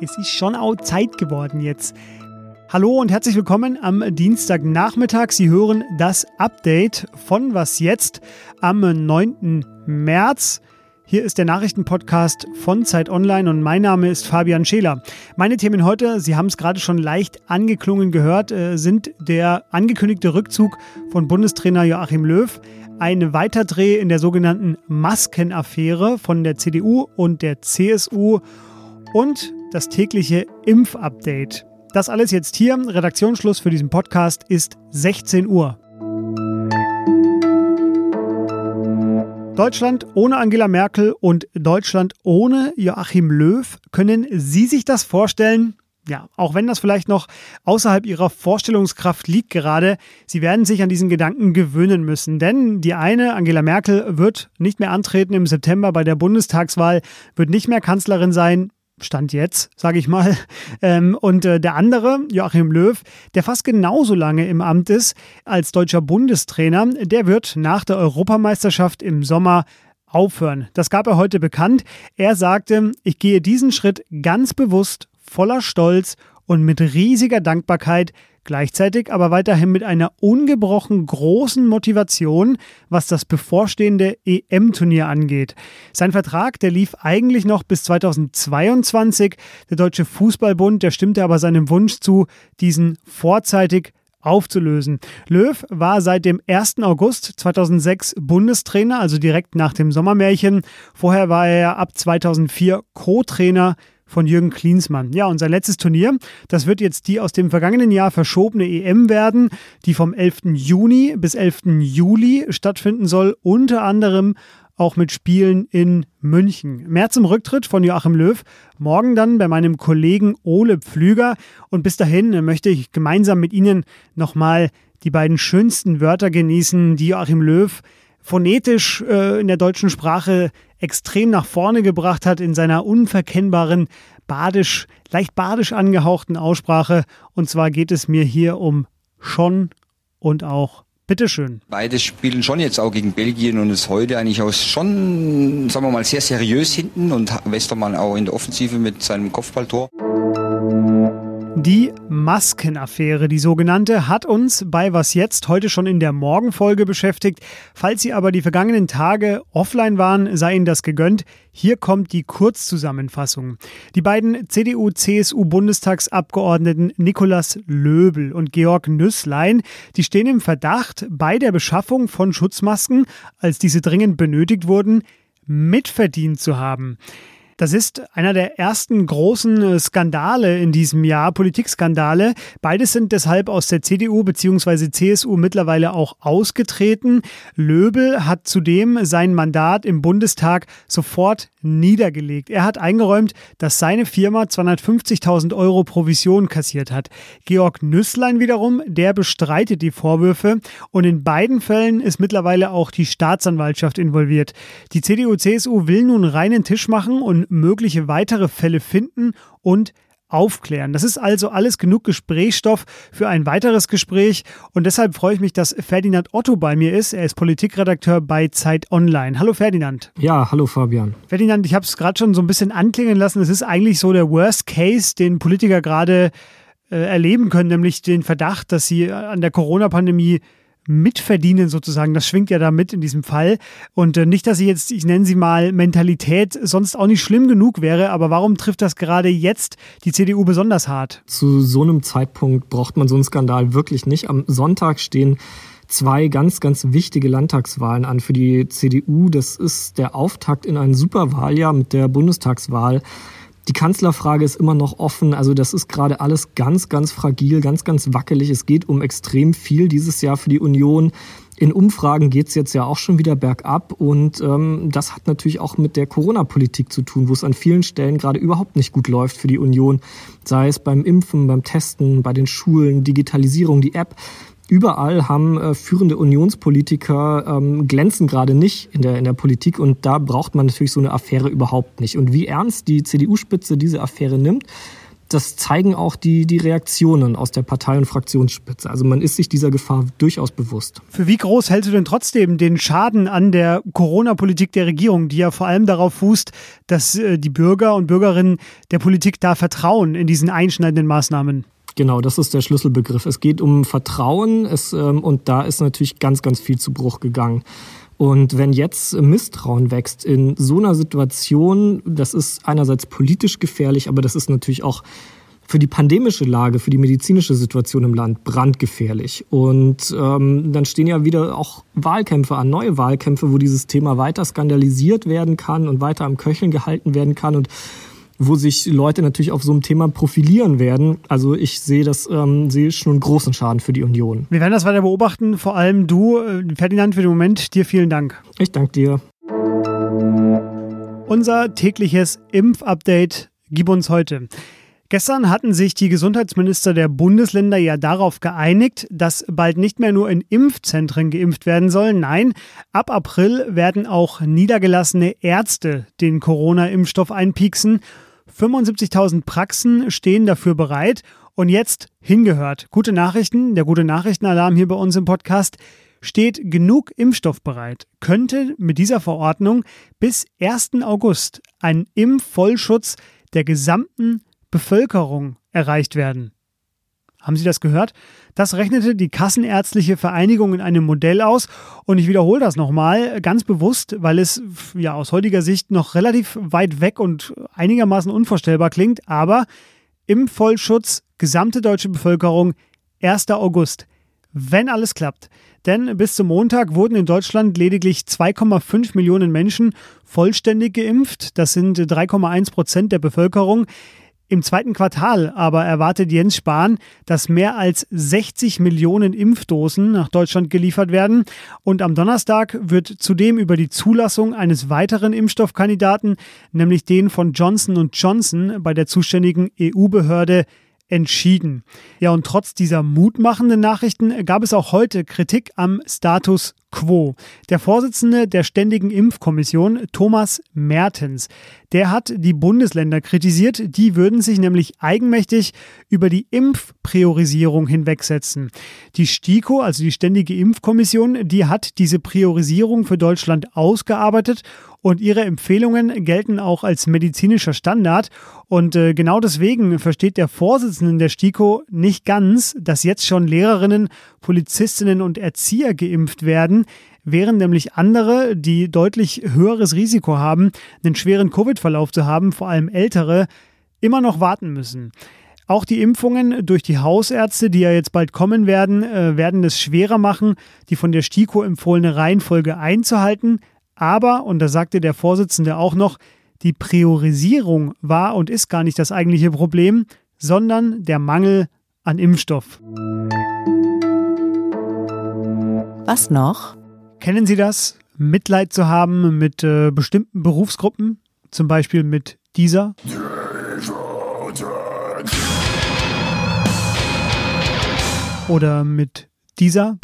Es ist schon auch Zeit geworden jetzt. Hallo und herzlich willkommen am Dienstagnachmittag. Sie hören das Update von Was jetzt am 9. März. Hier ist der Nachrichtenpodcast von Zeit Online und mein Name ist Fabian Scheler. Meine Themen heute, Sie haben es gerade schon leicht angeklungen gehört, äh, sind der angekündigte Rückzug von Bundestrainer Joachim Löw, ein Weiterdreh in der sogenannten Maskenaffäre von der CDU und der CSU und das tägliche Impfupdate. Das alles jetzt hier. Redaktionsschluss für diesen Podcast ist 16 Uhr. Deutschland ohne Angela Merkel und Deutschland ohne Joachim Löw. Können Sie sich das vorstellen? Ja, auch wenn das vielleicht noch außerhalb Ihrer Vorstellungskraft liegt gerade, Sie werden sich an diesen Gedanken gewöhnen müssen. Denn die eine, Angela Merkel, wird nicht mehr antreten im September bei der Bundestagswahl, wird nicht mehr Kanzlerin sein. Stand jetzt, sage ich mal. Ähm, und äh, der andere, Joachim Löw, der fast genauso lange im Amt ist als deutscher Bundestrainer, der wird nach der Europameisterschaft im Sommer aufhören. Das gab er heute bekannt. Er sagte, ich gehe diesen Schritt ganz bewusst, voller Stolz und mit riesiger Dankbarkeit gleichzeitig aber weiterhin mit einer ungebrochen großen Motivation, was das bevorstehende EM-Turnier angeht. Sein Vertrag, der lief eigentlich noch bis 2022. Der Deutsche Fußballbund, der stimmte aber seinem Wunsch zu, diesen vorzeitig aufzulösen. Löw war seit dem 1. August 2006 Bundestrainer, also direkt nach dem Sommermärchen. Vorher war er ab 2004 Co-Trainer von Jürgen Klinsmann. Ja, und sein letztes Turnier, das wird jetzt die aus dem vergangenen Jahr verschobene EM werden, die vom 11. Juni bis 11. Juli stattfinden soll, unter anderem auch mit Spielen in München. Mehr zum Rücktritt von Joachim Löw. Morgen dann bei meinem Kollegen Ole Pflüger. Und bis dahin möchte ich gemeinsam mit Ihnen nochmal die beiden schönsten Wörter genießen, die Joachim Löw phonetisch äh, in der deutschen Sprache extrem nach vorne gebracht hat in seiner unverkennbaren, badisch, leicht badisch angehauchten Aussprache. Und zwar geht es mir hier um schon und auch Bitteschön. Beide spielen schon jetzt auch gegen Belgien und ist heute eigentlich auch schon, sagen wir mal, sehr seriös hinten und Westermann auch in der Offensive mit seinem Kopfballtor. Die Maskenaffäre, die sogenannte, hat uns bei Was jetzt heute schon in der Morgenfolge beschäftigt. Falls Sie aber die vergangenen Tage offline waren, sei Ihnen das gegönnt. Hier kommt die Kurzzusammenfassung. Die beiden CDU-CSU-Bundestagsabgeordneten Nikolaus Löbel und Georg Nüsslein, die stehen im Verdacht, bei der Beschaffung von Schutzmasken, als diese dringend benötigt wurden, mitverdient zu haben. Das ist einer der ersten großen äh, Skandale in diesem Jahr, Politikskandale. Beides sind deshalb aus der CDU bzw. CSU mittlerweile auch ausgetreten. Löbel hat zudem sein Mandat im Bundestag sofort niedergelegt. Er hat eingeräumt, dass seine Firma 250.000 Euro Provision kassiert hat. Georg Nüsslein wiederum, der bestreitet die Vorwürfe und in beiden Fällen ist mittlerweile auch die Staatsanwaltschaft involviert. Die CDU-CSU will nun reinen Tisch machen und mögliche weitere Fälle finden und aufklären. Das ist also alles genug Gesprächsstoff für ein weiteres Gespräch und deshalb freue ich mich, dass Ferdinand Otto bei mir ist. Er ist Politikredakteur bei Zeit Online. Hallo Ferdinand. Ja, hallo Fabian. Ferdinand, ich habe es gerade schon so ein bisschen anklingen lassen. Es ist eigentlich so der Worst Case, den Politiker gerade äh, erleben können, nämlich den Verdacht, dass sie an der Corona-Pandemie mitverdienen sozusagen. Das schwingt ja da mit in diesem Fall. Und äh, nicht, dass sie jetzt, ich nenne sie mal Mentalität, sonst auch nicht schlimm genug wäre, aber warum trifft das gerade jetzt die CDU besonders hart? Zu so einem Zeitpunkt braucht man so einen Skandal wirklich nicht. Am Sonntag stehen zwei ganz, ganz wichtige Landtagswahlen an für die CDU. Das ist der Auftakt in ein Superwahljahr mit der Bundestagswahl. Die Kanzlerfrage ist immer noch offen. Also das ist gerade alles ganz, ganz fragil, ganz, ganz wackelig. Es geht um extrem viel dieses Jahr für die Union. In Umfragen geht's jetzt ja auch schon wieder bergab und ähm, das hat natürlich auch mit der Corona-Politik zu tun, wo es an vielen Stellen gerade überhaupt nicht gut läuft für die Union, sei es beim Impfen, beim Testen, bei den Schulen, Digitalisierung, die App. Überall haben äh, führende Unionspolitiker ähm, glänzen gerade nicht in der, in der Politik und da braucht man natürlich so eine Affäre überhaupt nicht. Und wie ernst die CDU-Spitze diese Affäre nimmt, das zeigen auch die, die Reaktionen aus der Partei- und Fraktionsspitze. Also man ist sich dieser Gefahr durchaus bewusst. Für wie groß hältst du denn trotzdem den Schaden an der Corona-Politik der Regierung, die ja vor allem darauf fußt, dass äh, die Bürger und Bürgerinnen der Politik da vertrauen in diesen einschneidenden Maßnahmen? Genau, das ist der Schlüsselbegriff. Es geht um Vertrauen es, ähm, und da ist natürlich ganz, ganz viel zu Bruch gegangen. Und wenn jetzt Misstrauen wächst in so einer Situation, das ist einerseits politisch gefährlich, aber das ist natürlich auch für die pandemische Lage, für die medizinische Situation im Land brandgefährlich. Und ähm, dann stehen ja wieder auch Wahlkämpfe an, neue Wahlkämpfe, wo dieses Thema weiter skandalisiert werden kann und weiter am Köcheln gehalten werden kann. Und wo sich Leute natürlich auf so einem Thema profilieren werden. Also ich sehe das, ähm, sehe schon einen großen Schaden für die Union. Wir werden das weiter beobachten, vor allem du, äh, Ferdinand, für den Moment. Dir vielen Dank. Ich danke dir. Unser tägliches Impfupdate gib uns heute. Gestern hatten sich die Gesundheitsminister der Bundesländer ja darauf geeinigt, dass bald nicht mehr nur in Impfzentren geimpft werden soll. Nein, ab April werden auch niedergelassene Ärzte den Corona-Impfstoff einpieksen 75.000 Praxen stehen dafür bereit. Und jetzt hingehört. Gute Nachrichten, der gute Nachrichtenalarm hier bei uns im Podcast. Steht genug Impfstoff bereit, könnte mit dieser Verordnung bis 1. August ein Impfvollschutz der gesamten Bevölkerung erreicht werden. Haben Sie das gehört? Das rechnete die Kassenärztliche Vereinigung in einem Modell aus und ich wiederhole das nochmal ganz bewusst, weil es ja aus heutiger Sicht noch relativ weit weg und einigermaßen unvorstellbar klingt, aber im Vollschutz gesamte deutsche Bevölkerung 1. August, wenn alles klappt. Denn bis zum Montag wurden in Deutschland lediglich 2,5 Millionen Menschen vollständig geimpft. Das sind 3,1 Prozent der Bevölkerung. Im zweiten Quartal aber erwartet Jens Spahn, dass mehr als 60 Millionen Impfdosen nach Deutschland geliefert werden. Und am Donnerstag wird zudem über die Zulassung eines weiteren Impfstoffkandidaten, nämlich den von Johnson Johnson, bei der zuständigen EU-Behörde entschieden. Ja, und trotz dieser mutmachenden Nachrichten gab es auch heute Kritik am Status quo. Der Vorsitzende der Ständigen Impfkommission, Thomas Mertens, der hat die Bundesländer kritisiert. Die würden sich nämlich eigenmächtig über die Impfpriorisierung hinwegsetzen. Die STIKO, also die Ständige Impfkommission, die hat diese Priorisierung für Deutschland ausgearbeitet und ihre Empfehlungen gelten auch als medizinischer Standard. Und äh, genau deswegen versteht der Vorsitzende der STIKO nicht ganz, dass jetzt schon Lehrerinnen, Polizistinnen und Erzieher geimpft werden, während nämlich andere, die deutlich höheres Risiko haben, einen schweren Covid-Verlauf zu haben, vor allem ältere, immer noch warten müssen. Auch die Impfungen durch die Hausärzte, die ja jetzt bald kommen werden, äh, werden es schwerer machen, die von der STIKO empfohlene Reihenfolge einzuhalten. Aber, und da sagte der Vorsitzende auch noch, die Priorisierung war und ist gar nicht das eigentliche Problem, sondern der Mangel an Impfstoff. Was noch? Kennen Sie das? Mitleid zu haben mit äh, bestimmten Berufsgruppen, zum Beispiel mit dieser? Oder mit dieser?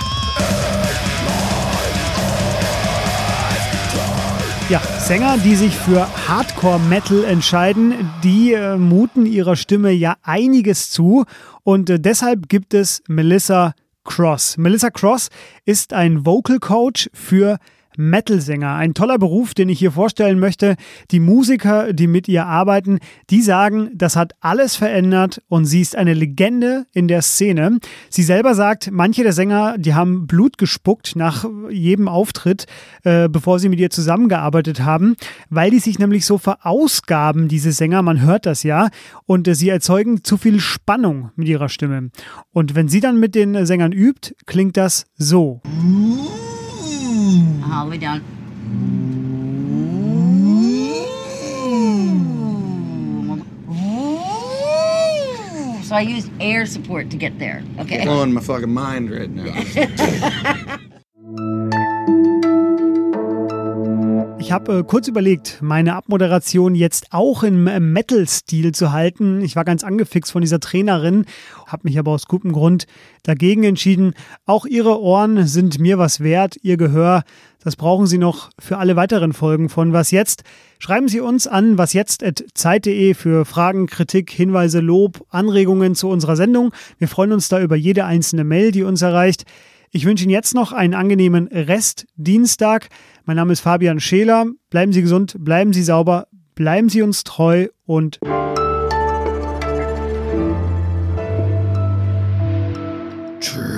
Ja, Sänger, die sich für Hardcore-Metal entscheiden, die äh, muten ihrer Stimme ja einiges zu und äh, deshalb gibt es Melissa Cross. Melissa Cross ist ein Vocal Coach für Metal-Sänger. Ein toller Beruf, den ich hier vorstellen möchte. Die Musiker, die mit ihr arbeiten, die sagen, das hat alles verändert und sie ist eine Legende in der Szene. Sie selber sagt, manche der Sänger, die haben Blut gespuckt nach jedem Auftritt, äh, bevor sie mit ihr zusammengearbeitet haben, weil die sich nämlich so verausgaben, diese Sänger, man hört das ja, und äh, sie erzeugen zu viel Spannung mit ihrer Stimme. Und wenn sie dann mit den Sängern übt, klingt das so. All the way down. So I used air support to get there. Okay. Blowing my fucking mind right now. habe äh, kurz überlegt, meine Abmoderation jetzt auch im äh, Metal-Stil zu halten. Ich war ganz angefixt von dieser Trainerin, habe mich aber aus gutem Grund dagegen entschieden. Auch Ihre Ohren sind mir was wert, Ihr Gehör. Das brauchen Sie noch für alle weiteren Folgen von Was jetzt. Schreiben Sie uns an wasjetzt.zeit.de für Fragen, Kritik, Hinweise, Lob, Anregungen zu unserer Sendung. Wir freuen uns da über jede einzelne Mail, die uns erreicht. Ich wünsche Ihnen jetzt noch einen angenehmen Rest Dienstag. Mein Name ist Fabian Scheler. Bleiben Sie gesund, bleiben Sie sauber, bleiben Sie uns treu und Tschüss.